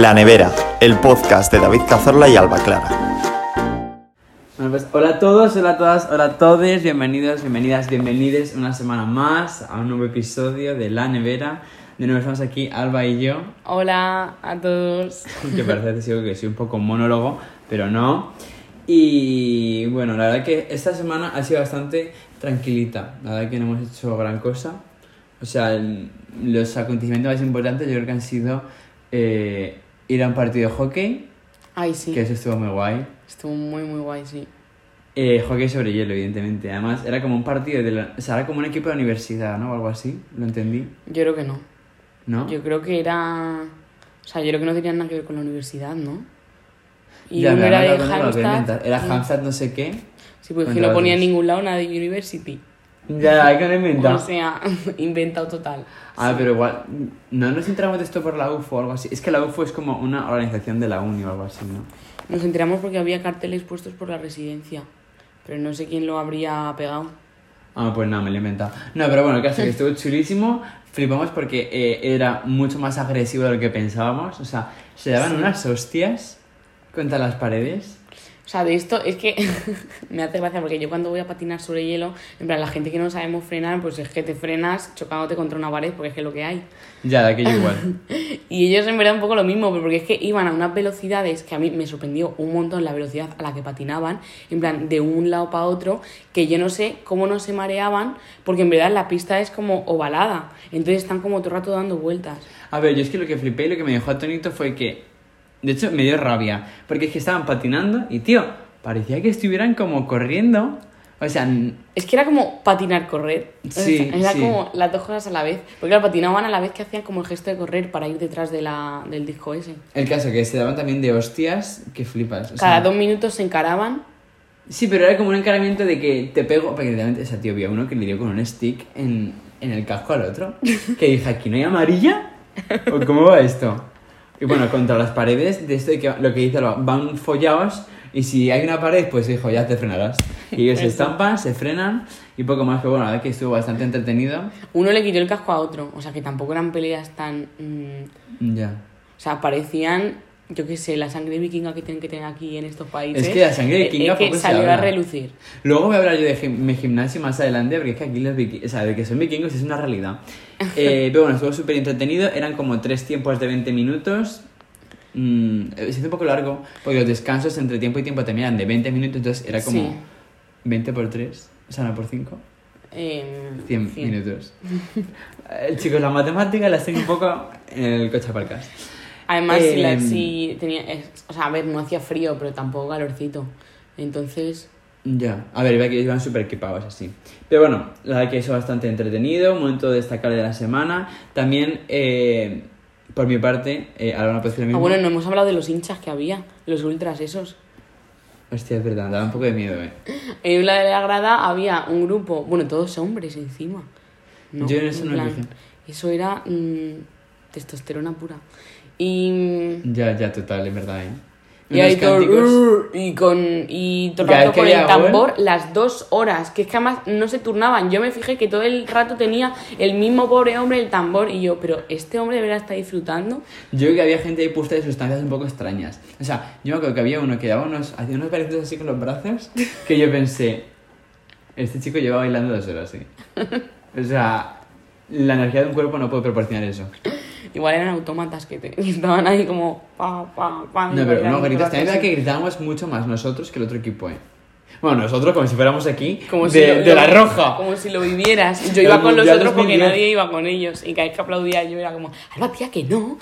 La Nevera, el podcast de David Cazorla y Alba Clara. Bueno, pues hola a todos, hola a todas, hola a todos, bienvenidos, bienvenidas, bienvenidos una semana más a un nuevo episodio de La Nevera. De nuevo estamos aquí, Alba y yo, Hola a todos. que parece que sigo que soy un poco monólogo, pero no. Y bueno, la verdad que esta semana ha sido bastante tranquilita, la verdad que no hemos hecho gran cosa. O sea, el- los acontecimientos más importantes yo creo que han sido eh, ir a un partido de hockey, Ay, sí. que eso estuvo muy guay. Estuvo muy, muy guay, sí. Eh, hockey sobre hielo, evidentemente. Además, era como un partido de la... O sea, era como un equipo de la universidad, ¿no? O algo así. ¿Lo entendí? Yo creo que no. ¿No? Yo creo que era. O sea, yo creo que no tenía nada que ver con la universidad, ¿no? Y Ya, uno era de inventas. Era. Hamstad no sé qué. Sí, pues que contra no ponía en ningún lado nada de University. Ya, hay que lo inventado. O sea, inventado total. Ah, pero igual... No nos enteramos de esto por la UFO o algo así. Es que la UFO es como una organización de la uni o algo así, ¿no? Nos enteramos porque había carteles puestos por la residencia. Pero no sé quién lo habría pegado. Ah, pues nada, me lo he inventado. No, pero bueno, es que estuvo chulísimo. Flipamos porque eh, era mucho más agresivo de lo que pensábamos. O sea, se daban unas hostias contra las paredes. O sea, de esto es que me hace gracia porque yo cuando voy a patinar sobre hielo, en plan, la gente que no sabemos frenar, pues es que te frenas chocándote contra una pared porque es que es lo que hay. Ya, de aquello igual. Y ellos en verdad un poco lo mismo, pero porque es que iban a unas velocidades que a mí me sorprendió un montón la velocidad a la que patinaban, en plan, de un lado para otro, que yo no sé cómo no se mareaban, porque en verdad la pista es como ovalada, entonces están como todo el rato dando vueltas. A ver, yo es que lo que flipé y lo que me dejó atónito fue que, de hecho, me dio rabia, porque es que estaban patinando y, tío, parecía que estuvieran como corriendo. O sea, Es que era como patinar, correr. Sea, Sí, Era sí. como las dos cosas a la vez. Porque claro, patinaban a la vez que hacían como el gesto de correr para ir detrás de la, del disco ese. el caso que se daban también de hostias que flipas. o sea, Cada dos minutos se encaraban. Sí, pero era como un encaramiento de que te pego, porque realmente, o sea, tío, había uno que le dio con un stick en, en el casco al otro, que dije, ¿aquí no hay amarilla? ¿O cómo va esto? Y bueno, contra las paredes, de esto que lo que dice, van follados y si hay una pared, pues hijo, ya te frenarás. Y ellos se estampan, se frenan y poco más, pero bueno, la verdad que estuvo bastante entretenido. Uno le quitó el casco a otro. O sea que tampoco eran peleas tan. mm, Ya. o sea, parecían, yo qué sé, la sangre vikinga que tienen que tener aquí en estos países. Es que la sangre Eh, vikinga Es que poco se salió a relucir. Luego voy a hablar yo de mi gimnasio más adelante, porque es que aquí los vikingos, o sea, de que son vikingos es una realidad. Eh, pero bueno, estuvo súper entretenido, eran como tres tiempos de 20 minutos. Mm, se hizo un poco largo, porque los descansos entre tiempo y tiempo también eran de 20 minutos, entonces era como Sí. 20 por 3, o sea, no por 5, Eh, 100 cien. minutos. Eh, chicos, las matemáticas las tengo un poco en el coche aparcas. Además, si, la- Em, si tenía. es- o sea, a ver, no hacía frío, pero tampoco calorcito. Entonces. Ya, a ver, iba que iban súper equipados así. Pero bueno, la verdad que eso bastante entretenido, un momento destacable de la semana. También, eh, por mi parte, eh, ahora no puedo decir lo Ah, mismo. bueno, no hemos hablado de los hinchas que había, los ultras esos. Hostia, es verdad, daba un poco de miedo, eh. En la de la grada había un grupo, bueno, todos hombres encima. Yo en eso no me fijé. Eso era mm, testosterona pura. Y, Ya, ya, total, es verdad, eh. y, cánticos- "Uh", y con y todo el rato con el tambor las dos horas, que es que además no se turnaban. Yo me fijé que todo el rato tenía el mismo pobre hombre el tambor y yo, pero este hombre de verdad está disfrutando. Yo creo que había gente ahí puesta de sustancias un poco extrañas. O sea, yo me acuerdo que había uno que daba unos, hacía unos bailitos así con los brazos, que yo pensé, este chico lleva bailando dos horas, sí. O sea, la energía de un cuerpo no puede proporcionar eso. Igual eran autómatas que, te- que estaban ahí como pa, pa, pa, No, pero no, gritas. También es verdad que gritábamos mucho más nosotros que el otro equipo, ¿eh? Bueno, nosotros como si fuéramos aquí Como de, si lo- de lo- la roja. Como si lo vivieras. Yo iba con los otros porque 2010. nadie iba con ellos. Y cada vez que aplaudía yo era como, Alba, tía, que no.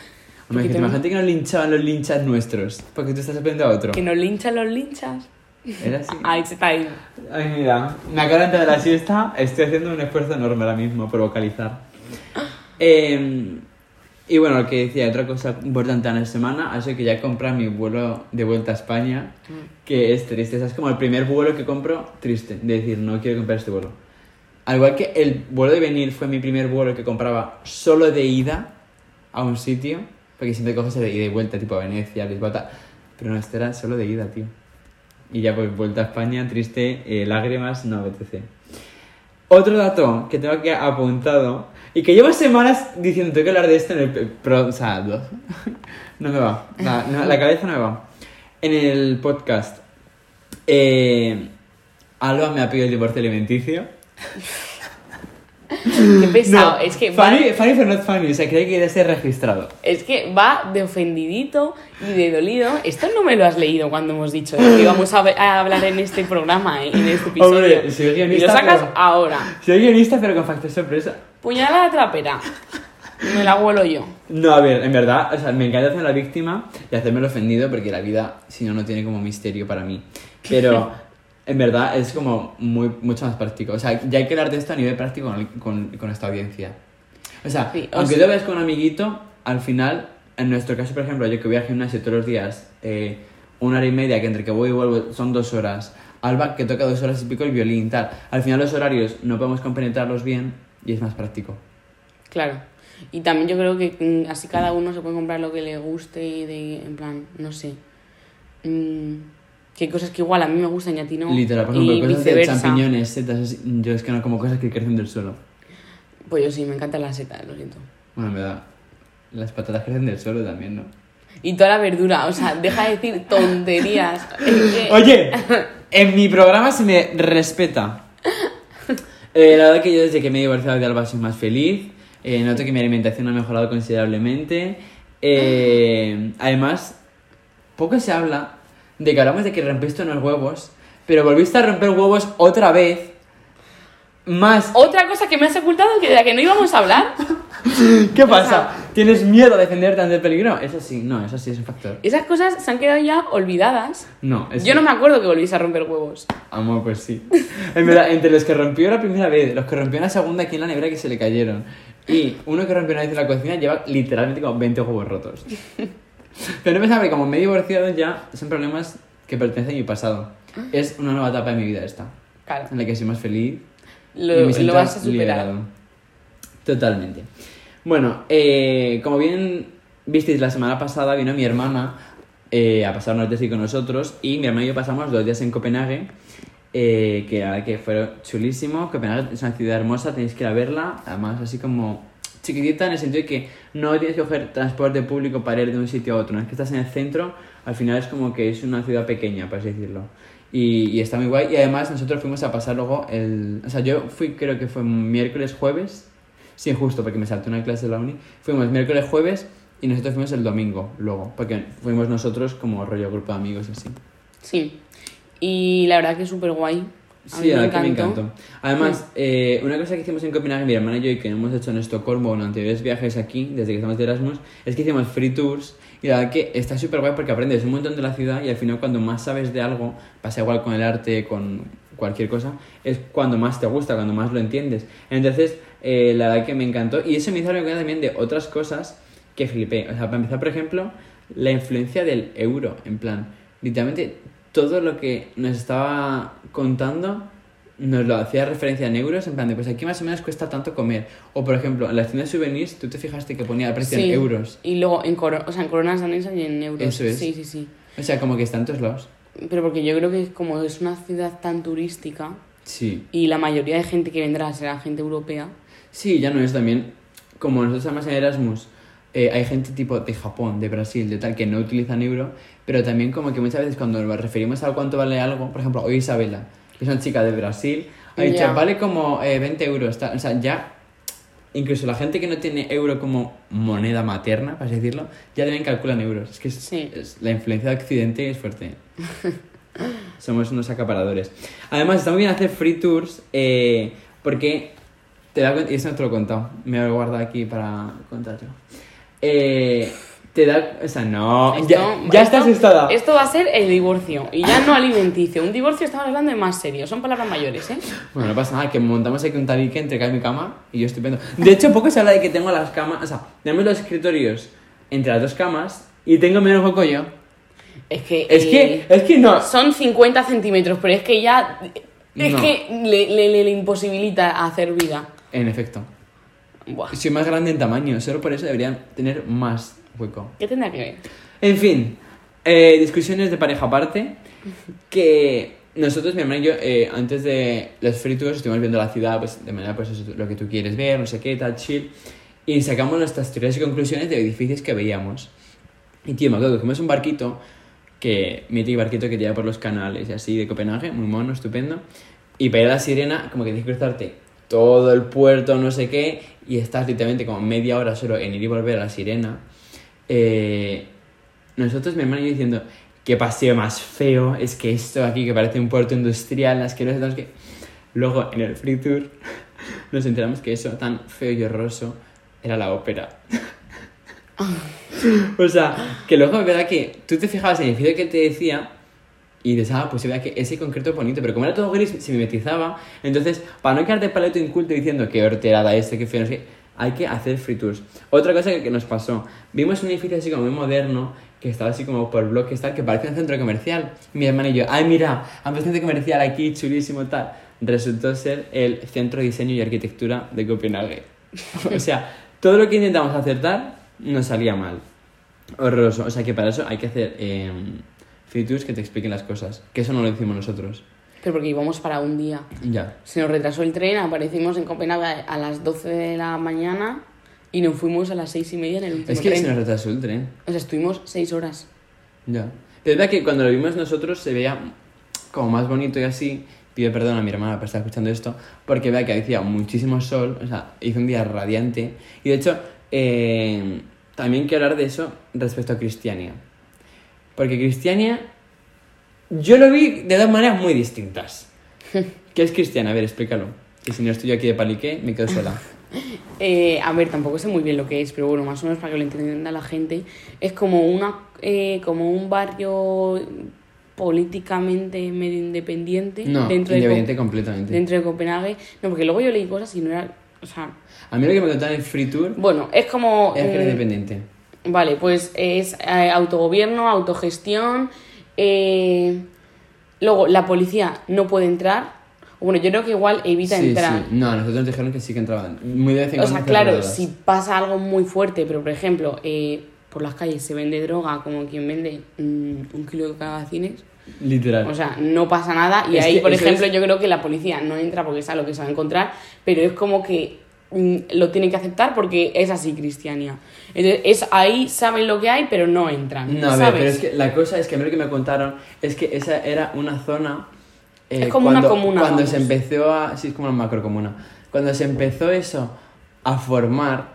Hombre, que te imagínate que nos linchaban los linchas nuestros. Porque tú estás aprendiendo a otro. Que nos linchan los linchas. Era así. Ahí se está ahí. Ay, mira, me acabo de entrar de la siesta. Estoy haciendo un esfuerzo enorme ahora mismo por vocalizar. Eh, y bueno, lo que decía, otra cosa importante en la semana ha sido que ya compré mi vuelo de vuelta a España, que es triste. Es como el primer vuelo que compro triste, de decir, no quiero comprar este vuelo. Al igual que el vuelo de venir fue mi primer vuelo que compraba solo de ida a un sitio, porque siempre coges el de ida y vuelta, tipo a Venecia, Lisboa. Pero no, este era solo de ida, tío. Y ya pues vuelta a España, triste, eh, lágrimas, no apetece. Otro dato que tengo aquí apuntado Y que llevo semanas diciendo, tengo que hablar de esto en el... pe- Pero, o sea, no, no me va. La, no, la cabeza no me va. En el podcast, eh, Alba me ha pedido el divorcio alimenticio. Qué pesado. No, es que va, funny, funny but not funny. O sea, creo que quiere ser registrado. es que va de ofendidito y de dolido. Esto no me lo has leído cuando hemos dicho que íbamos a, a hablar en este programa, eh, en este episodio. Hombre, soy y guionista, lo sacas pero- ahora. Soy guionista, pero con factor sorpresa. Puñalada trapera. Me la huelo yo. No, a ver, en verdad, o sea, me encanta hacer la víctima y hacerme el ofendido porque la vida, si no, no tiene como misterio para mí. Pero, en verdad, es como muy, mucho más práctico. O sea, ya hay que hablar de esto a nivel práctico con, con, con esta audiencia. O sea, Sí, o aunque sea- tú ves con un amiguito, al final, en nuestro caso, por ejemplo, yo que voy al gimnasio todos los días, eh, una hora y media, que entre que voy y vuelvo son dos horas. Alba, que toca dos horas y pico el violín, tal. Al final los horarios no podemos compenetrarlos bien y es más práctico. Claro. Y también yo creo que mm, así cada uno se puede comprar lo que le guste, de, en plan, no sé. Mm, que hay cosas que igual a mí me gustan y a ti no. Literal, por y ejemplo, cosas de viceversa. champiñones, setas, yo es que no como cosas que crecen del suelo. Pues yo sí, me encantan las setas, lo siento. Bueno, me da. Las patatas crecen del suelo también, ¿no? Y toda la verdura, o sea, deja de decir tonterías. Oye, en mi programa se me respeta. Eh, la verdad que yo desde que me he divorciado de Alba soy más feliz. Eh, noto que mi alimentación ha mejorado considerablemente. Eh, además, poco se habla de que hablamos de que rompiste unos huevos, pero volviste a romper huevos otra vez. Más Otra cosa que me has ocultado que de la que no íbamos a hablar. ¿Qué pasa? ¿Tienes miedo a defenderte ante el peligro? Eso sí, no, eso sí es un factor. Esas cosas se han quedado ya olvidadas. No, es Yo no me acuerdo que volviese a romper huevos. Amor, pues sí. En verdad, entre los que rompió la primera vez, los que rompió la segunda aquí en la nevera que se le cayeron, y uno que rompió una vez en la cocina lleva literalmente como 20 huevos rotos. Pero no pensaba que como me he divorciado ya, son problemas que pertenecen a mi pasado. Es una nueva etapa de mi vida esta, Claro. en la que soy más feliz y Lo, me lo vas a superar. liberado. Totalmente. Bueno, eh, como bien visteis la semana pasada, vino mi hermana eh, a pasar unos días aquí con nosotros y mi hermana y yo pasamos dos días en Copenhague, eh, que la verdad que fue chulísimo. Copenhague es una ciudad hermosa, tenéis que ir a verla, además así como chiquitita en el sentido de que no tienes que coger transporte público para ir de un sitio a otro, es que estás en el centro, al final es como que es una ciudad pequeña, por así decirlo. Y, y está muy guay. Y además nosotros fuimos a pasar luego el... O sea, yo fui creo que fue miércoles, jueves. Sí, justo, porque me salté una clase de la uni. Fuimos miércoles, jueves y nosotros fuimos el domingo luego. Porque fuimos nosotros como rollo grupo de amigos y así. Sí. Y la verdad que es súper guay. A Sí, la me encantó. Además, eh, una cosa que hicimos en Copenhague, mi hermana y yo, y que hemos hecho en Estocolmo o en anteriores viajes aquí, desde que estamos de Erasmus, es que hicimos free tours. Y la verdad que está súper guay porque aprendes un montón de la ciudad y al final cuando más sabes de algo, pasa igual con el arte, con cualquier cosa, es cuando más te gusta, cuando más lo entiendes. Entonces, eh, la verdad que me encantó. Y eso me hizo cuenta también de otras cosas que flipé. O sea, para empezar, por ejemplo, la influencia del euro. En plan, literalmente todo lo que nos estaba contando nos lo hacía referencia en euros, en plan de pues aquí más o menos cuesta tanto comer. O por ejemplo, en las tiendas de souvenirs, tú te fijaste que ponía el precio Sí. en euros. Y luego en, coro- o sea, en coronas danesas y en euros. Eso es. Sí, sí, sí. O sea, como que está en todos lados. Pero porque yo creo que como es una ciudad tan turística Sí. y la mayoría de gente que vendrá será gente europea, Sí, ya no es también. Como nosotros además en Erasmus, eh, hay gente tipo de Japón, de Brasil, de tal, que no utilizan euro, pero también como que muchas veces cuando nos referimos a cuánto vale algo, por ejemplo, hoy Isabela, que es una chica de Brasil, ha dicho, Ya. vale como eh, 20 euros, tal. o sea, ya, incluso la gente que no tiene euro como moneda materna, para así decirlo, ya también calculan euros. Es que es- Sí. es- la influencia de Occidente es fuerte. Somos unos acaparadores. Además, está muy bien hacer free tours eh, porque te da cuenta, y eso no te lo he contado, me lo he guardado aquí para contártelo. Eh, te da, o sea, no, Esto- ya, ya esto- está asustada. Esto va a ser el divorcio y ya no alimenticio. Un divorcio estamos hablando de más serio, son palabras mayores, ¿eh? Bueno, no pasa nada, que montamos aquí un tabique entre cada mi cama y yo estupendo. De hecho, poco se habla de que tengo las camas, o sea, tenemos los escritorios entre las dos camas y tengo menos hueco yo. Es que. Es eh, que, es que no. Son 50 centímetros, pero es que ya. Es No. que le, le- le- le imposibilita hacer vida. En efecto. Buah. Soy más grande en tamaño, solo por eso deberían tener más hueco. ¿Qué tendrá que ver? En fin, eh, discusiones de pareja aparte, que nosotros, mi hermana y yo, eh, antes de los free tours, estuvimos viendo la ciudad, pues, de manera, pues, lo que tú quieres ver, no sé qué, tal, chill. Y sacamos nuestras teorías y conclusiones de edificios que veíamos. Y, tío, me acuerdo que fuimos un barquito, que, mítico barquito que te lleva por los canales y así, de Copenhague, muy mono, estupendo. Y para ir a la sirena, como que tienes que cruzarte todo el puerto, no sé qué, y estás literalmente como media hora solo en ir y volver a la sirena. Eh, nosotros, mi hermano y yo diciendo, qué paseo más feo, es que esto aquí que parece un puerto industrial, las que no que... Luego, en el free tour, nos enteramos que eso tan feo y horroroso era la ópera. o sea, que luego es verdad que tú te fijabas en el video que te decía y dices, ah, pues se vea que ese concreto es bonito, pero como era todo gris, se mimetizaba. Entonces, para no quedarte paleto inculto diciendo que horterada este, que feo, no sé hay que hacer free tours. Otra cosa que, nos pasó, vimos un edificio así como muy moderno, que estaba así como por bloques tal, que parecía un centro comercial. Mi hermano y yo, ay mira, puesto un centro comercial aquí, chulísimo tal. Resultó ser el Centro de Diseño y Arquitectura de Copenhague. o sea, todo lo que intentamos acertar nos salía mal. Horroroso. O sea que para eso hay que hacer eh, free tours que te expliquen las cosas. Que eso no lo hicimos nosotros. Pero porque íbamos para un día. Ya. Se nos retrasó el tren, aparecimos en Copenhague a las 12 de la mañana y nos fuimos a las 6 y media en el último Es que tren. se nos retrasó el tren. O sea, estuvimos 6 horas. Ya. Pero es verdad que cuando lo vimos nosotros se veía como más bonito y así. Pido perdón a mi hermana por estar escuchando esto, porque vea que hacía muchísimo sol, o sea, hizo un día radiante. Y de hecho, eh, también quiero hablar de eso respecto a Cristiania. Porque Cristiania, yo lo vi de dos maneras muy distintas. ¿Qué es Cristiana? A ver, explícalo. Y si no estoy aquí de palique, me quedo sola. Eh, a ver, tampoco sé muy bien lo que es, pero bueno, más o menos para que lo entienda la gente, es como una eh, como un barrio políticamente medio independiente No, dentro de independiente Co- completamente. dentro de Copenhague. No, porque luego yo leí cosas y no era, o sea, A mí lo que me contaron en Free Tour bueno, es como era que era independiente. Vale, pues es eh, autogobierno, autogestión. Eh, luego, la policía no puede entrar. Bueno, yo creo que igual evita Sí, entrar. sí. No, nosotros nos dijeron que sí que entraban. Muy de vez en O sea, claro, si pasa algo muy fuerte, pero por ejemplo, eh, por las calles se vende droga como quien vende mm, un kilo de cagacines, Literal. o sea, no pasa nada. Y Es ahí, por ejemplo, es- yo creo que la policía no entra porque sabe lo que se va a encontrar, pero es como que lo tiene que aceptar porque es así cristiania. Entonces, es ahí saben lo que hay, pero no entran. No, a ver, ¿sabes? pero es que la cosa es que a mí lo que me contaron es que esa era una zona. eh, Es como una cuando, comuna, Cuando vamos. se empezó a. Sí, es como una macrocomuna. Cuando se empezó eso a formar,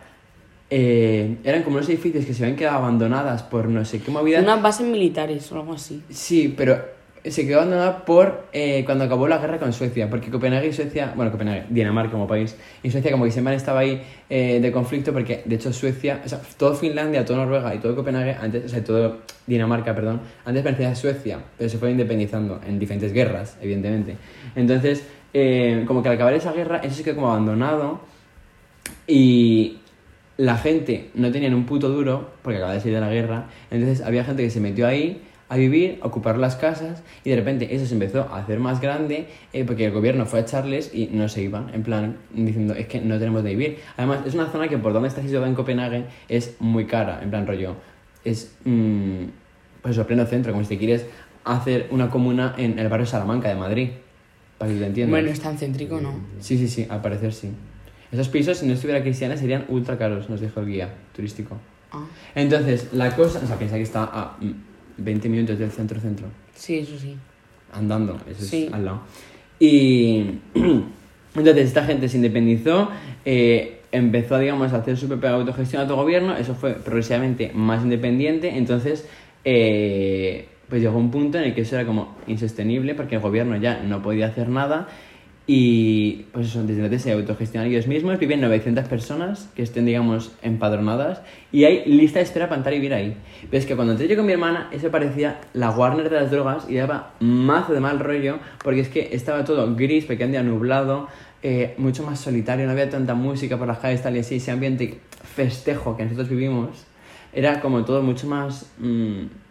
eh, eran como unos edificios que se habían quedado abandonadas por no sé qué movida. Unas bases militares o algo así. Sí, pero se quedó abandonada por eh, cuando acabó la guerra con Suecia, porque Copenhague y Suecia, bueno, Copenhague, Dinamarca como país, y Suecia como que siempre estado ahí eh, de conflicto, porque de hecho Suecia, o sea, todo Finlandia, todo Noruega y todo Copenhague, antes, o sea, todo Dinamarca, perdón, antes pertenecía a Suecia, pero se fue independizando en diferentes guerras, evidentemente. Entonces, eh, como que al acabar esa guerra, eso se quedó como abandonado y la gente no tenía un puto duro porque acababa de salir de la guerra. Entonces había gente que se metió ahí a vivir, a ocupar las casas y de repente eso se empezó a hacer más grande eh, porque el gobierno fue a echarles y no se iban, en plan diciendo es que no tenemos de vivir. Además es una zona que por donde está situada en Copenhague es muy cara, en plan rollo. Es mm, pues eso, pleno centro, como si te quieres hacer una comuna en el barrio Salamanca de Madrid, para que te entiendas. Bueno, es tan céntrico, ¿no? Sí, sí, sí, al parecer sí. Esos pisos, si no estuviera cristiana, serían ultra caros, nos dijo el guía turístico. Ah, Entonces, la cosa, o sea, piensa que está a mm, 20 minutos del centro-centro, sí, eso sí. andando, eso Sí. es al lado. Y entonces esta gente se independizó, eh, empezó, digamos, a hacer su propia autogestión, autogobierno, eso fue progresivamente más independiente, entonces, eh, pues llegó un punto en el que eso era como insostenible porque el gobierno ya no podía hacer nada y pues eso, desde entonces se autogestionan ellos mismos, viven 900 personas que estén, digamos, empadronadas y hay lista de espera para entrar y vivir ahí. Pero es que cuando entré yo con mi hermana, eso parecía la Warner de las drogas y daba mazo de mal rollo porque es que estaba todo gris, día nublado, eh, mucho más solitario, no había tanta música por las calles, tal y así, ese ambiente festejo que nosotros vivimos era como todo mucho más... mm,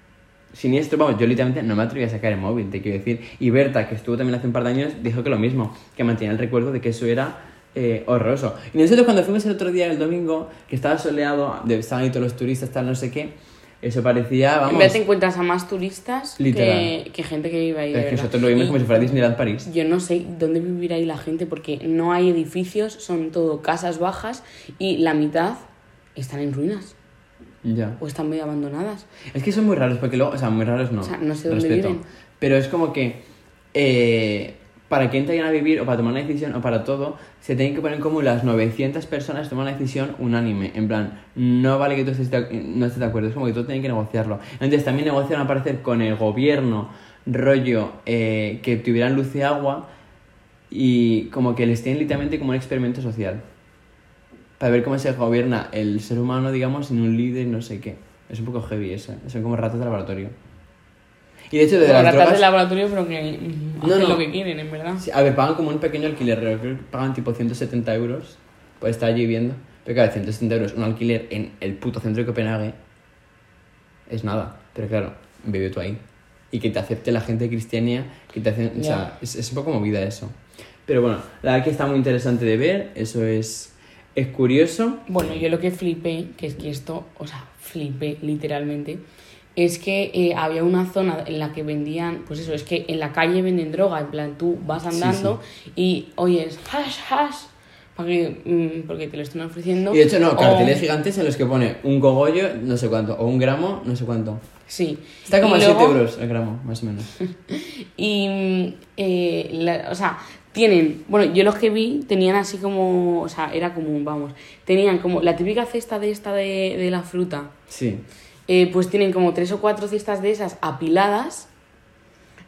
siniestro, vamos, yo literalmente no me atreví a sacar el móvil, te quiero decir. Y Berta, que estuvo también hace un par de años, dijo que lo mismo, que mantenía el recuerdo de que eso era eh, horroroso. Y nosotros cuando fuimos el otro día, el domingo, que estaba soleado, estaban ahí todos los turistas, tal, no sé qué, Eso parecía, En vamos... vez te encuentras a más turistas que, que gente que vive ahí. Es de que nosotros lo vimos Y como si fuera Disneyland París. Yo no sé dónde vivirá ahí la gente porque no hay edificios, son todo casas bajas y la mitad están en ruinas Ya. o están medio abandonadas. Es que son muy raros, porque luego, o sea, muy raros no. O sea, no sé dónde respeto. viven. Pero es como que eh, para que entren a vivir o para tomar una decisión o para todo, se tienen que poner como las 900 personas toman una decisión unánime. En plan, no vale que tú estés de, no estés de acuerdo, es como que tú tienes que negociarlo. Entonces también negociaron al parecer con el gobierno, rollo, eh, que tuvieran luz y agua y como que les tienen literalmente como un experimento social. Para ver cómo se gobierna el ser humano, digamos, sin un líder, no sé qué. Es un poco heavy eso. Son como ratas de laboratorio. Y de hecho, de las ratas drogas... de laboratorio, pero que No, hacen no. lo que quieren, en verdad. Sí, a ver, pagan como un pequeño alquiler, creo que pagan tipo 170 euros por estar allí viviendo. Pero claro, 170 euros, un alquiler en el puto centro de Copenhague, es nada. Pero claro, vive tú ahí. Y que te acepte la gente de Cristiania, que te hacen, o sea, es un poco movida eso. Pero bueno, la verdad que está muy interesante de ver, eso es, es curioso. Bueno, yo lo que flipé, que es que esto, o sea, flipé literalmente, es que eh, había una zona en la que vendían, pues eso, es que en la calle venden droga, en plan, tú vas andando y oyes hash, hash, para que, mm, porque te lo están ofreciendo. Y de hecho, no, o- carteles gigantes en los que pone un cogollo, no sé cuánto, o un gramo, no sé cuánto. Sí. Está como Y a 7 luego- euros el gramo, más o menos. Y, mm, eh, la- o sea, tienen, bueno, yo los que vi tenían así como, o sea, era como, vamos, tenían como la típica cesta de esta de, de la fruta, Sí. eh, pues tienen como tres o cuatro cestas de esas apiladas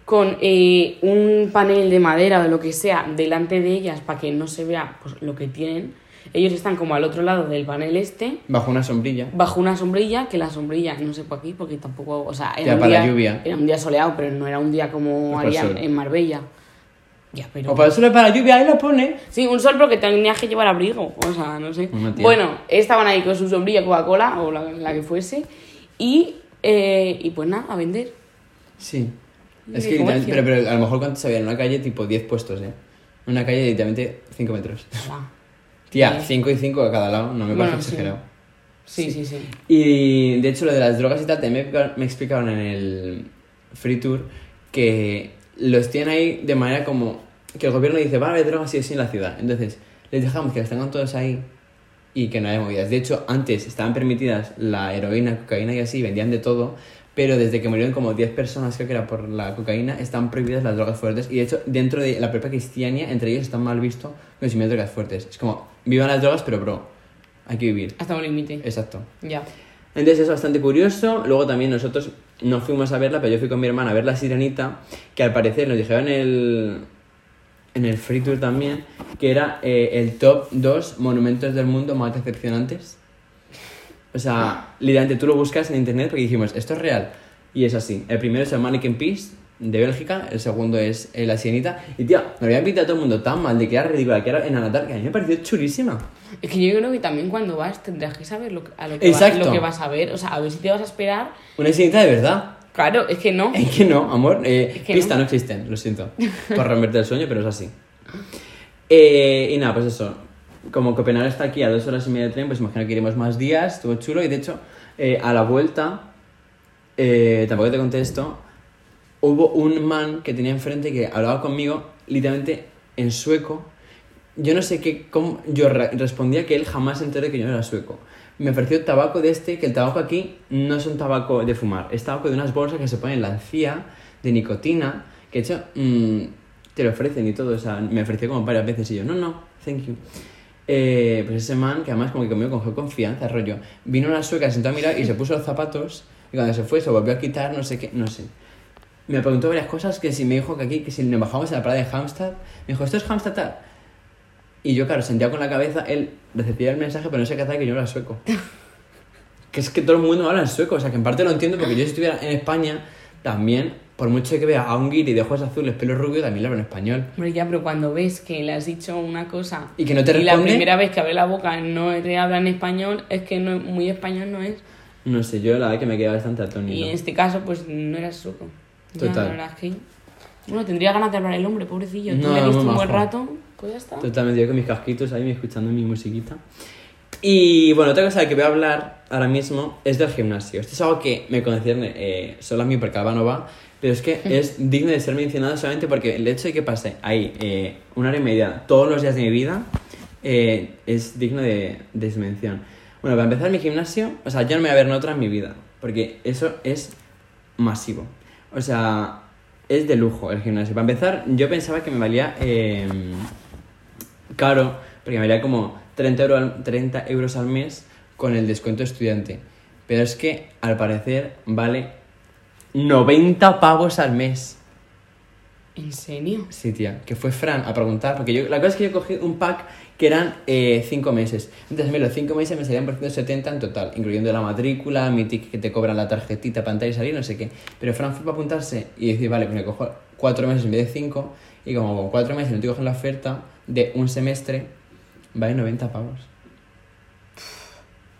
con eh, un panel de madera o de lo que sea delante de ellas para que no se vea pues, lo que tienen. Ellos están como al otro lado del panel este, Bajo una sombrilla. bajo una sombrilla, que la sombrilla no sé por aquí porque tampoco, o sea, Ya, era un, para la día, lluvia. era un día soleado, pero no era un día como sol. en Marbella. Ya, pero... O para solo para la lluvia, ahí lo pone. Sí, un sol porque tenías que llevar abrigo, o sea, no sé. Bueno, estaban ahí con su sombrilla Coca-Cola o la, la que fuese y, eh, y pues nada, a vender. Sí. Y Es que literalmente, pero, pero a lo mejor cuántos había en una calle, tipo 10 puestos, ¿eh? Una calle de literalmente 5 metros. Tía, Sí. 5 y 5 a cada lado, no me parece Bueno, sí. exagerado. Sí, sí, sí. Y de hecho, lo de las drogas y tal, también me me explicaron en el Free Tour que los tienen ahí de manera como que el gobierno dice, va a haber drogas sí o sí en la ciudad. Entonces, les dejamos que las tengan todos ahí y que no haya movidas. De hecho, antes estaban permitidas la heroína, cocaína y así, vendían de todo, pero desde que murieron como 10 personas, creo que era por la cocaína, están prohibidas las drogas fuertes. Y de hecho, dentro de la propia cristiania, entre ellos está mal visto consumir drogas fuertes. Es como, vivan las drogas, pero bro, hay que vivir. Hasta un límite. Exacto. Ya. Entonces es bastante curioso. Luego también nosotros no fuimos a verla, pero yo fui con mi hermana a ver La Sirenita, que al parecer nos dijeron en el, en el Free Tour también, que era eh, el top 2 monumentos del mundo más decepcionantes. O sea, literalmente tú lo buscas en internet porque dijimos, esto es real. Y es así. El primero es el Mannequin Peace de Bélgica, el segundo es eh, La Sirenita. Y tío, me había pintado todo el mundo tan mal de que era ridícula, que era en Anatar, que a mí me pareció chulísima. Es que yo creo que también cuando vas tendrás que saber lo, a lo que, vas, lo que vas a ver. O sea, a ver si te vas a esperar. Una sirenita de verdad. Claro, es que no. Es que no, amor. Eh, Es que pista no. no. existen, lo siento. Por romperte el sueño, pero es así. Eh, y nada, pues eso. Como Copenhague está aquí a dos horas y media de tren, pues imagino que iremos más días, estuvo chulo. Y de hecho, eh, a la vuelta, eh, tampoco te contesto, hubo un man que tenía enfrente que hablaba conmigo literalmente en sueco. Yo no sé qué, cómo, yo re- respondía que él jamás se enteró de que yo no era sueco. Me ofreció tabaco de este, que el tabaco aquí no es un tabaco de fumar, es tabaco de unas bolsas que se ponen en la encía, de nicotina, que de hecho mm, te lo ofrecen y todo, o sea, me ofreció como varias veces y yo, no, no, thank you. Eh, pues ese man, que además como que conmigo cogió confianza, rollo, vino una sueca, se sentó a mirar y se puso los zapatos y cuando se fue se volvió a quitar, no sé qué, no sé. Me preguntó varias cosas, que si me dijo que aquí, que si nos bajamos a la parada de Hamstad, me dijo, ¿esto es Hamstad tal? Y yo, claro, sentía con la cabeza, él recibía el mensaje, pero no se quedaba que yo era sueco. que es que todo el mundo habla en sueco, o sea, que en parte lo entiendo porque yo si estuviera en España, también, por mucho que vea a un guiri de ojos azules, pelo rubio, también le hablo en español. Hombre, ya, pero cuando ves que le has dicho una cosa Y que no te y la responde, primera vez que abre la boca no te habla en español, es que no, muy español no es. no sé, yo la verdad que me quedé bastante Y atónito. en este caso, pues no eras sueco. Ya, Total. la es que. Bueno, tendría ganas de hablar el hombre, pobrecillo. Tú No, le muy viste un buen rato, pues ya está. Totalmente, yo con mis casquitos ahí, escuchando mi musiquita. Y bueno, otra cosa que voy a hablar ahora mismo es del gimnasio. Esto es algo que me concierne eh, solo a mí porque Alba no va, pero es que es digno de ser mencionado solamente porque el hecho de que pase ahí eh, una hora y media todos los días de mi vida eh, es digno de, de su mención. Bueno, para empezar mi gimnasio, o sea, yo no me voy a ver en otra en mi vida, porque eso es masivo. O sea, es de lujo el gimnasio. Para empezar, yo pensaba que me valía eh, caro, porque me valía como 30, euro al- 30 euros al mes con el descuento estudiante. Pero es que, al parecer, vale 90 pavos al mes. ¿En serio? Sí, tía, que fue Fran a preguntar, porque yo, la cosa es que yo cogí un pack que eran 5 meses. Entonces, a mí los 5 meses me salían por 170 en total, incluyendo la matrícula, mi ticket que te cobran la tarjetita para entrar y salir, no sé qué. Pero Fran fue para apuntarse y decir, vale, pues me cojo 4 meses en vez de 5, y como con 4 meses no te cogen la oferta de un semestre, vale 90 pavos.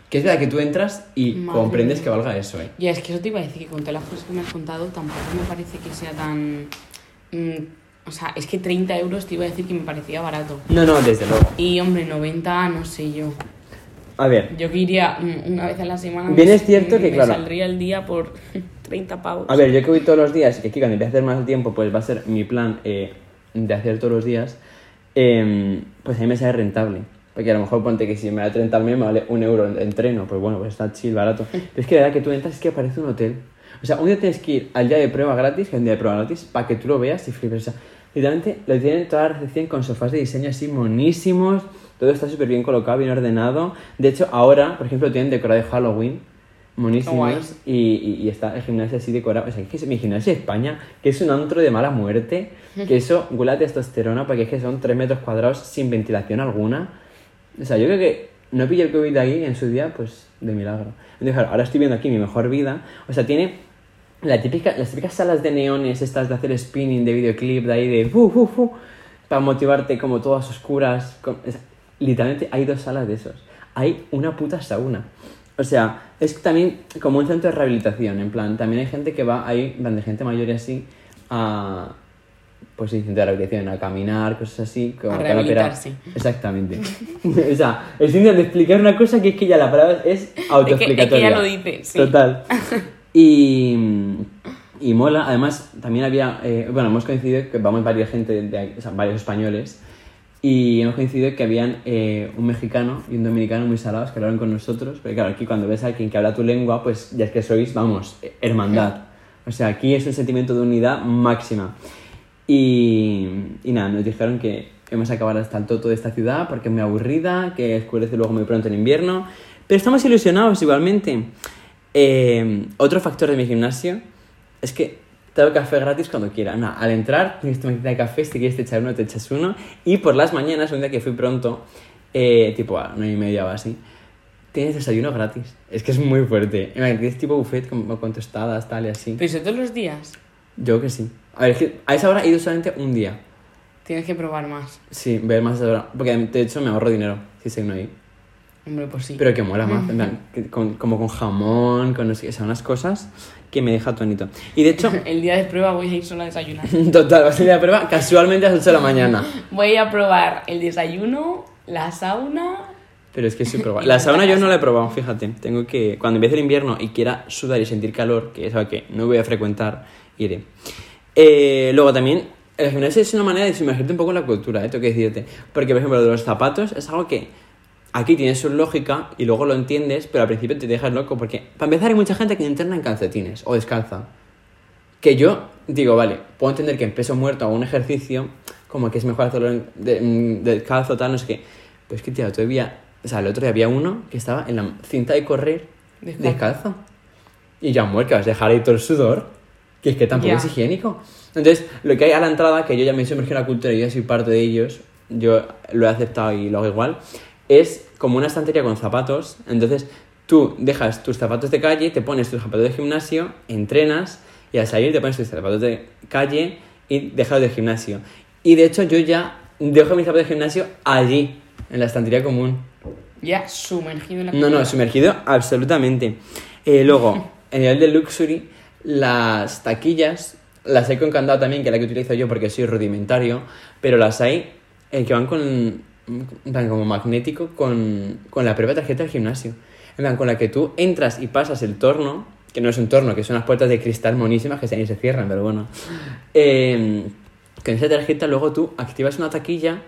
Que es verdad que tú entras y Madre comprendes mía. que valga eso, ¿eh? Ya, es que eso te iba a decir que con todas las cosas que me has contado tampoco me parece que sea tan... mm, o sea, es que 30 euros te iba a decir que me parecía barato. No, no, desde luego. Y hombre, 90, no sé yo. A ver, Yo que iría una vez a la semana. Bien me- es cierto que, me claro. saldría el día por 30 pavos. A ver, yo que voy todos los días, y que aquí cuando empiece a hacer más tiempo, pues va a ser mi plan eh, de hacer todos los días, eh, pues a mí me sale rentable. Porque a lo mejor ponte que si me da 30 al mes me vale un euro en entreno, pues bueno, pues está chill, barato. Pero es que la verdad que tú entras es que parece un hotel. O sea, un día tienes que ir al día de prueba gratis, que es un día de prueba gratis, para que tú lo veas y flipes. O sea, literalmente lo tienen toda la recepción con sofás de diseño así monísimos, todo está súper bien colocado, bien ordenado. De hecho, ahora, por ejemplo, tienen decorado de Halloween, monísimos, y, y, y está el gimnasio así decorado. O sea, es que es mi gimnasio de España, que es un antro de mala muerte, que eso huele a testosterona, porque es que son 3 metros cuadrados sin ventilación alguna. O sea, yo creo que no pillé el COVID de ahí en su día, pues de milagro. Entonces, claro, ahora estoy viendo aquí mi mejor vida. O sea, tiene la típica, las típicas salas de neones, estas de hacer spinning, de videoclip, de ahí de fu, fu, fu, para motivarte como todas oscuras. con- es- literalmente hay dos salas de esos. Hay una puta sauna. O sea, es también como un centro de rehabilitación, en plan, también hay gente que va ahí, en plan, de gente mayor y así, a, pues sí, centro de rehabilitación, a caminar, cosas así. Como A rehabilitarse. Exactamente. o sea, el síntoma de explicar una cosa que es que ya la palabra es Es que, es autoexplicatoria. que ya lo dice, sí. Total. Y, y mola, además también había, eh, bueno, hemos coincidido que vamos varias gente, de, o sea, varios españoles, y hemos coincidido que habían eh, un mexicano y un dominicano muy salados que hablaron con nosotros, porque claro, aquí cuando ves a alguien que habla tu lengua, pues ya es que sois, vamos, hermandad. O sea, aquí es un sentimiento de unidad máxima. Y, y nada, nos dijeron que hemos acabado hasta el toto de esta ciudad porque es muy aburrida, que oscurece luego muy pronto en invierno. Pero estamos ilusionados igualmente. Eh, otro factor de mi gimnasio es que tengo café gratis cuando quiera. Nada, al entrar tienes tu maquinita de café, si quieres te echar uno, te echas uno. Y por las mañanas, un día que fui pronto, eh, tipo a una y media o así, tienes desayuno gratis. Es que es muy fuerte. Tienes tipo buffet como con tostadas, tal y así. Pero eso todos los días. Yo que sí. A ver, es que a esa hora he ido solamente un día. Tienes que probar más. Sí, ver más esa hora. Porque de hecho me ahorro dinero si que no hay. Hombre, pues sí. Pero que mola más, en plan, que con- como con jamón, con no sé qué, o sea, unas cosas que me deja tonito. Y de hecho, El día de prueba voy a ir solo a desayunar. total, va a salir la prueba casualmente a las 8 de la mañana. Voy a probar el desayuno, la sauna. Pero es que sí probado. La sauna yo no la he probado, fíjate. Tengo que, cuando empiece el invierno y quiera sudar y sentir calor, que es algo que no voy a frecuentar, iré. Eh, luego también, el gimnasio es una manera de sumergirte un poco en la cultura, ¿eh? tengo que decirte. Porque, por ejemplo, lo de los zapatos es algo que aquí tiene su lógica y luego lo entiendes, pero al principio te dejas loco. Porque, para empezar, hay mucha gente que entrena en calcetines o descalza. Que yo digo, vale, puedo entender que en peso muerto hago un ejercicio, como que es mejor hacerlo en- de- descalzo, tal, no sé qué. Pero es que, tío, todavía, o sea, el otro día había uno que estaba en la cinta de correr Descalzo. descalzo. Y ya, muer, que vas a dejar ahí todo el sudor, que es que tampoco es higiénico. Entonces, lo que hay a la entrada, que yo ya me he sumergido en la cultura y yo soy parte de ellos, yo lo he aceptado y lo hago igual, es como una estantería con zapatos. Entonces, tú dejas tus zapatos de calle, te pones tus zapatos de gimnasio, entrenas y al salir te pones tus zapatos de calle y dejas de gimnasio. Y de hecho, yo ya dejo mis zapatos de gimnasio allí, en la estantería común. Ya sumergido en la No, no, sumergido absolutamente. Eh, luego, en nivel de luxury, las taquillas las hay con candado también, que es la que utilizo yo porque soy rudimentario, pero las hay eh, que van con en plan, como magnético con, con la propia tarjeta del gimnasio. En plan, con la que tú entras y pasas el torno, que no es un torno, que son unas puertas de cristal monísimas que se, se cierran, pero bueno. Eh, con esa tarjeta luego tú activas una taquilla,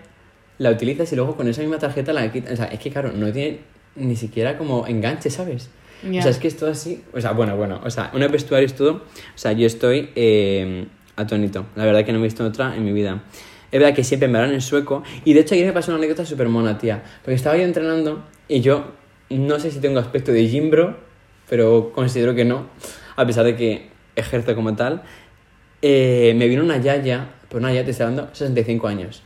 la utilizas y luego con esa misma tarjeta la quitas. O sea, es que claro, no tiene ni siquiera como enganche, ¿sabes? Ya. O sea, es que es todo así. O sea, bueno, bueno. O sea, una vestuario es todo. O sea, yo estoy eh, atónito. La verdad que no he visto otra en mi vida. Es verdad que siempre me hablan en sueco. Y de hecho ayer me pasó una anécdota súper mona, tía. Porque estaba yo entrenando y yo no sé si tengo aspecto de gimbro, pero considero que no. A pesar de que ejerzo como tal. Eh, me vino una yaya, pues una yaya te está dando 65 años.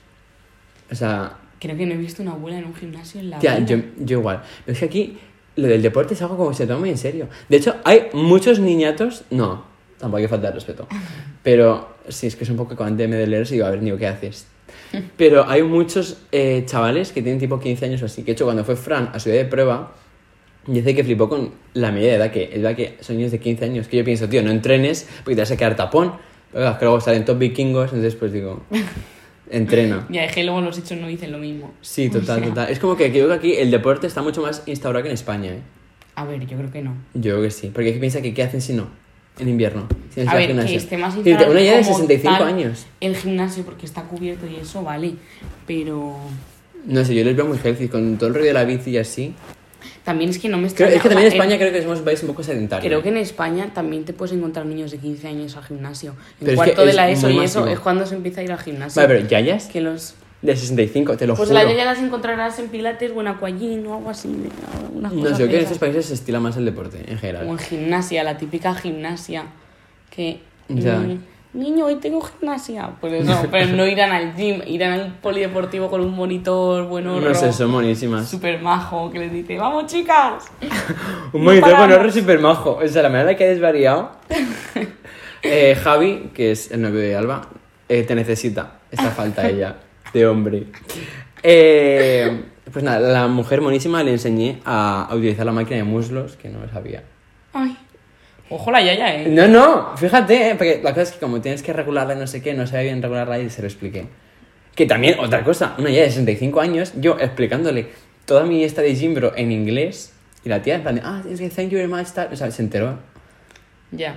O sea, Creo que no he visto una abuela en un gimnasio en la Tía, yo, yo igual. Pero es que aquí lo del deporte es algo como que se toma muy en serio. De hecho, hay muchos niñatos. No, tampoco hay que faltar respeto. Pero sí, es que es un poco me de leer y digo, a ver, Nico, ¿qué haces? Pero hay muchos eh, chavales que tienen tipo 15 años o así. Que de hecho, cuando fue Fran a su día de prueba, dice que flipó con la media de edad que es verdad que son niños de 15 años. Que yo pienso, tío, no entrenes porque te vas a quedar tapón. Pero que luego salen top vikingos, entonces pues digo, entrena. Ya, es que luego los hechos no dicen lo mismo. Sí, total, total. Es como que creo que aquí el deporte está mucho más instaurado que en España, ¿eh? A ver, yo creo que no. Yo creo que sí. Porque aquí piensa que ¿qué hacen si no? En invierno. No A ver, que esté más instalado Una ya de como 65 tal años. El gimnasio porque está cubierto y eso, vale. Pero No sé, yo les veo muy healthy, con todo el rollo de la bici y así. también es que no me Creo- extraña. es que también en España creo que somos un país un poco sedentario. Creo que en España también te puedes encontrar niños de 15 años al gimnasio. En Pero es que cuarto de la ESO y eso es cuando se empieza a ir al gimnasio. Vale, pero yayas Que los... de 65, te lo Pues juro. la ya las encontrarás en Pilates o en Aquagym o algo así. de- Unas No cosas sé, creo que en estos países se estila más el deporte, en O general. en gimnasia, la típica gimnasia. Que. Ya. Niño, hoy tengo gimnasia. Pues eso, pero no irán al gym, irán al polideportivo con un monitor bueno, No sé, son monísimas. súper majo que les dice: ¡Vamos, chicas! Un monitor con horror súper majo. O sea, la manera que ha desvariado. Eh, Javi, que es el novio de Alba, eh, te necesita. Esta falta ella, de hombre. Eh, pues nada, la mujer monísima le enseñé a, a utilizar la máquina de muslos, que no lo sabía. ¡Ay! Ojo la yaya, ¿eh? No, no, fíjate, eh, porque la cosa es que como tienes que regularla y no sé qué, no sabía bien regularla y se lo expliqué. Que también, otra cosa, una ya de 65 años, yo explicándole toda mi esta de Jimbro en inglés, y la tía en plan de, ah, es que thank you very much, tal", o sea, se enteró. Ya.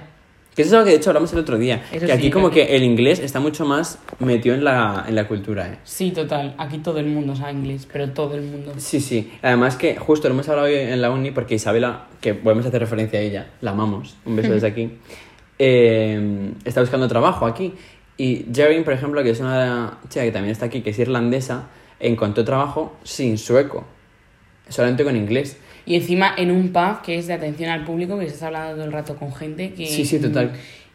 Que eso es algo que de hecho hablamos el otro día, Eso que aquí sí, como que- que el inglés está mucho más metido en la, en la cultura, ¿eh? Sí, total. Aquí todo el mundo sabe inglés, pero todo el mundo. Sí, sí. Además que justo lo hemos hablado hoy en la uni porque Isabela, que podemos hacer referencia a ella, la amamos, un beso desde aquí, eh, está buscando trabajo aquí. Y Jerin, por ejemplo, que es una chica que también está aquí, que es irlandesa, encontró trabajo sin sueco, solamente con inglés. Y encima en un pub que es de atención al público, que estás hablando todo el rato con gente que... Sí, sí, total.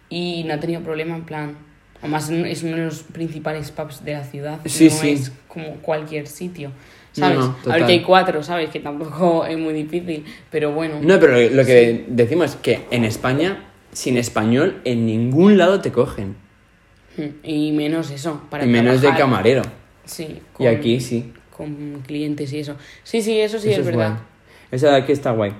Y no ha tenido problema en plan... Además es uno de los principales pubs de la ciudad. Sí, no sí. es como cualquier sitio. ¿Sabes? no, a ver que hay cuatro, ¿sabes? Que tampoco es muy difícil. Pero bueno. No, pero lo, lo que decimos es que en España, sin español, en ningún lado te cogen. Hmm, Y menos eso. Para y menos de camarero. Sí. Y aquí sí. Con clientes y eso. Sí, sí, eso sí Eso es, verdad. Eso de aquí está guay.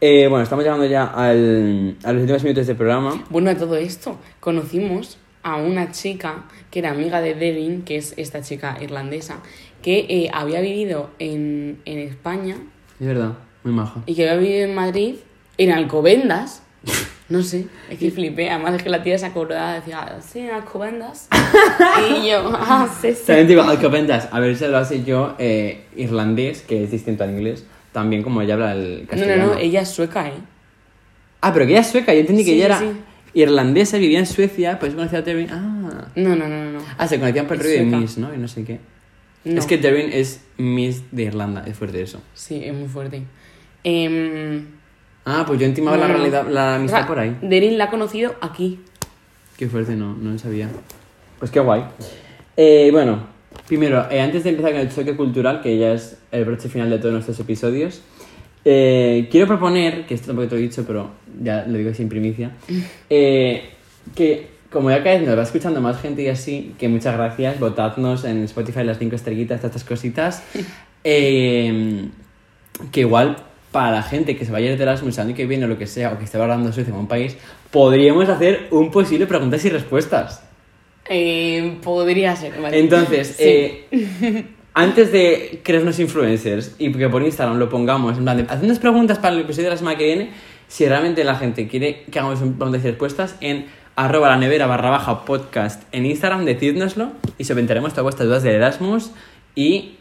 Eh, bueno, estamos llegando ya al, a los últimos minutos del programa. Bueno, a todo esto, conocimos a una chica que era amiga de Devin, que es esta chica irlandesa, que eh, había vivido en, en España Es verdad, muy maja. y que había vivido en Madrid, en Alcobendas. No sé, es que flipé. Además es que la tía se acordaba, decía, sí, en Alcobendas. y yo, ah, sí, sí. También digo, Alcobendas, a ver si lo hace yo eh, irlandés, que es distinto al inglés, también como ella habla el No, castellano. no, no, ella es sueca, ¿eh? Ah, pero que ella es sueca, yo entendí que ella era sí. irlandesa, vivía en Suecia, pues conocía a Devin. Ah. No, no, no, no. no. Ah, se conocían por el rollo de. Miss, ¿no? Y no sé qué. No. Es que Devin es Miss de Irlanda, es fuerte eso. Sí, es muy fuerte. Em, Ah, pues yo intimaba no, la no. realidad, la O amistad sea, por ahí. Derin la ha conocido aquí. Qué fuerte, no, no lo sabía. Pues qué guay. Eh, bueno, primero, eh, antes de empezar con el choque cultural, que ya es el broche final de todos nuestros episodios, eh, quiero proponer, que esto tampoco te lo he dicho, pero ya lo digo sin primicia, eh, que como ya cada vez nos va escuchando más gente y así, que muchas gracias, votadnos en Spotify las cinco estrellitas, todas estas cositas, eh, que igual para la gente que se vaya de Erasmus el año que viene o lo que sea, o que esté hablando Suecia en un país, podríamos hacer un posible preguntas y respuestas. Eh, podría ser, ¿vale? Entonces, Sí. eh, antes de crearnos influencers y que por Instagram lo pongamos, en plan de, hacernos preguntas para el episodio de la semana que viene, si realmente la gente quiere que hagamos un preguntas y respuestas en arroba la nevera barra baja podcast en Instagram, decídnoslo y solventaremos todas vuestras dudas de Erasmus y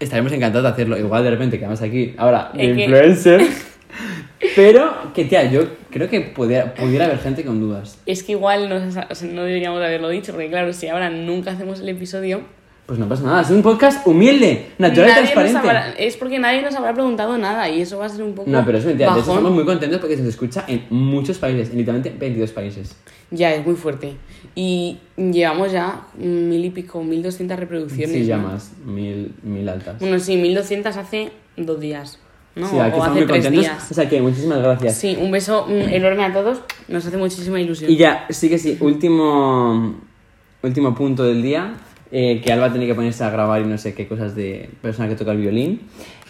estaremos encantados de hacerlo. Igual de repente quedamos aquí ahora de que- influencers. Pero que tía, yo creo que pudiera, pudiera haber gente con dudas. Es que igual no, o sea, no deberíamos haberlo dicho, porque claro, si ahora nunca hacemos el episodio, Pues no pasa nada, es un podcast humilde, natural y nadie transparente. habrá- es porque nadie nos habrá preguntado nada y eso va a ser un poco. No, pero es mentira. De hecho, estamos muy contentos porque se nos escucha en muchos países, en literalmente 22 países. Ya, es muy fuerte. Y llevamos ya mil y pico, mil doscientas reproducciones. Sí, ya ¿no? más, mil, mil altas. Bueno, sí, mil doscientas hace dos días. ¿No? sí, aquí o hace muy tres días. O sea que muchísimas gracias. Sí, un beso mm, enorme a todos. Nos hace muchísima ilusión. Y ya, sí que sí, último, último punto del día, eh, que Alba tiene que ponerse a grabar y no sé qué cosas de persona que toca el violín.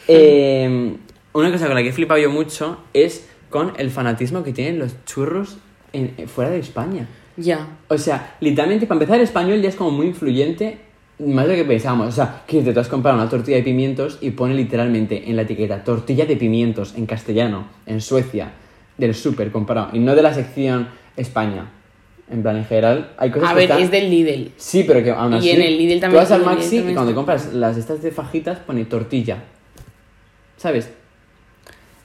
Eh, una cosa con la que he flipado yo mucho es con el fanatismo que tienen los churros en- fuera de España. Ya. O sea, literalmente, para empezar, el español ya es como muy influyente, más de lo que pensábamos. O sea, que te has comprado una tortilla de pimientos y pone literalmente en la etiqueta tortilla de pimientos en castellano, en Suecia, del súper comparado, y no de la sección España. En plan, en general, hay cosas A que ver, están- es del Lidl. Sí, pero que aún Y así... en el Lidl Tú también- vas al Maxi y cuando está. compras las estas de fajitas pone tortilla. ¿Sabes?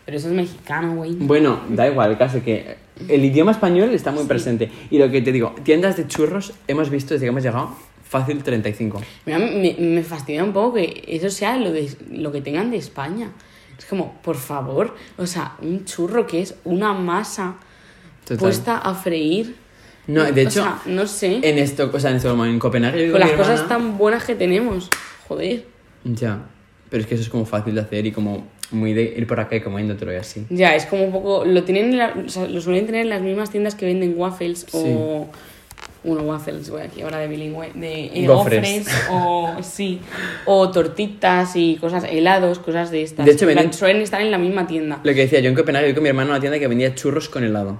Pero eso es mexicano, güey. Bueno, da igual, el caso que el idioma español está muy presente. Y lo que te digo, tiendas de churros hemos visto desde que hemos llegado fácil 35. Mira, me, me fastidia un poco que eso sea lo, de, lo que tengan de España. Es como, por favor, o sea, un churro que es una masa Total. puesta a freír. No, de O hecho, sea, no sé. en esto, o sea, en esto, como en Copenhague, con las cosas tan buenas que tenemos. Joder. Ya, pero es que eso es como fácil de hacer y como muy de ir por acá y comiéndotelo y así. Ya, es como un poco. Lo tienen en la- o sea, lo suelen tener en las mismas tiendas que venden waffles o. Uno, waffles, voy aquí ahora de bilingüe. De eh, Gofres. o. Sí. O tortitas y cosas, helados, cosas de estas. De hecho, En venden- suelen estar en la misma tienda. Lo que decía, yo en Copenhague vi con mi hermano a una tienda que vendía churros con helado.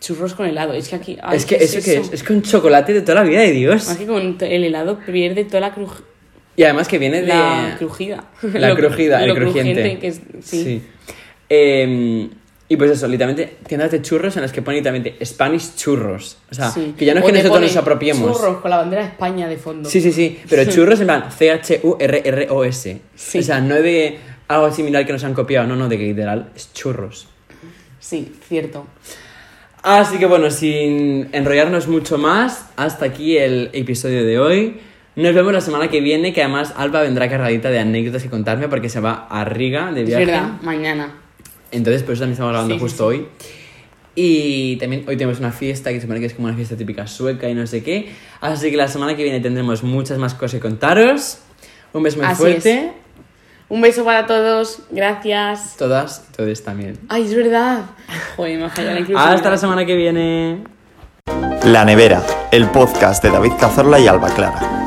Churros con helado. Es que aquí. ay, es que ¿qué eso que es, es con chocolate de toda la vida de Dios. Más que con el helado pierde toda la, cruj- Y además que viene de... la crujida. La crujida, el lo crujiente. que es, sí. Eh, y pues eso, literalmente, tiendas de churros en las que pone literalmente Spanish churros. O sea, Sí. que ya no es O que nosotros nos apropiemos. Churros con la bandera de España de fondo. Sí, sí, sí. Pero churros en plan C-H-U-R-R-O-S. Sí. O sea, no de algo similar que nos han copiado, no, no, de que literal es churros. Sí, cierto. Así que bueno, sin enrollarnos mucho más, hasta aquí el episodio de hoy. Nos vemos la semana que viene, que además Alba vendrá cargadita de anécdotas que contarme porque se va a Riga de Es viaje. verdad, mañana. Entonces, por eso también estamos grabando Sí, sí, justo hoy. Y también hoy tenemos una fiesta que se supone que es como una fiesta típica sueca y no sé qué. Así que la semana que viene tendremos muchas más cosas que contaros. Un beso muy Así fuerte. Un beso para todos. Gracias. Todas y todos también. Ay, es verdad. Joder, me ha. Hasta la semana que viene. La Nevera, el podcast de David Cazorla y Alba Clara.